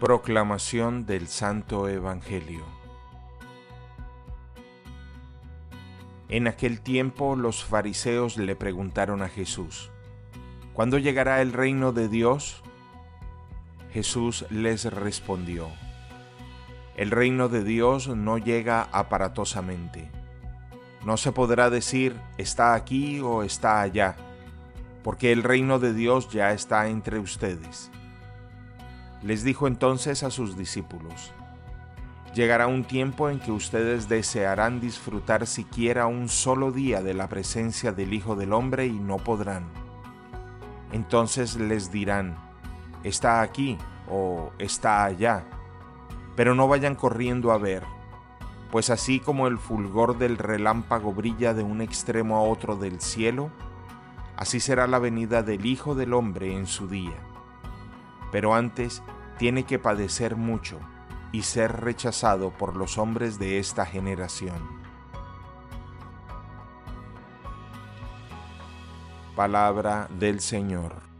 Proclamación del Santo Evangelio En aquel tiempo los fariseos le preguntaron a Jesús, ¿Cuándo llegará el reino de Dios? Jesús les respondió, El reino de Dios no llega aparatosamente. No se podrá decir está aquí o está allá, porque el reino de Dios ya está entre ustedes. Les dijo entonces a sus discípulos, Llegará un tiempo en que ustedes desearán disfrutar siquiera un solo día de la presencia del Hijo del Hombre y no podrán. Entonces les dirán, está aquí o está allá, pero no vayan corriendo a ver, pues así como el fulgor del relámpago brilla de un extremo a otro del cielo, así será la venida del Hijo del Hombre en su día. Pero antes tiene que padecer mucho y ser rechazado por los hombres de esta generación. Palabra del Señor.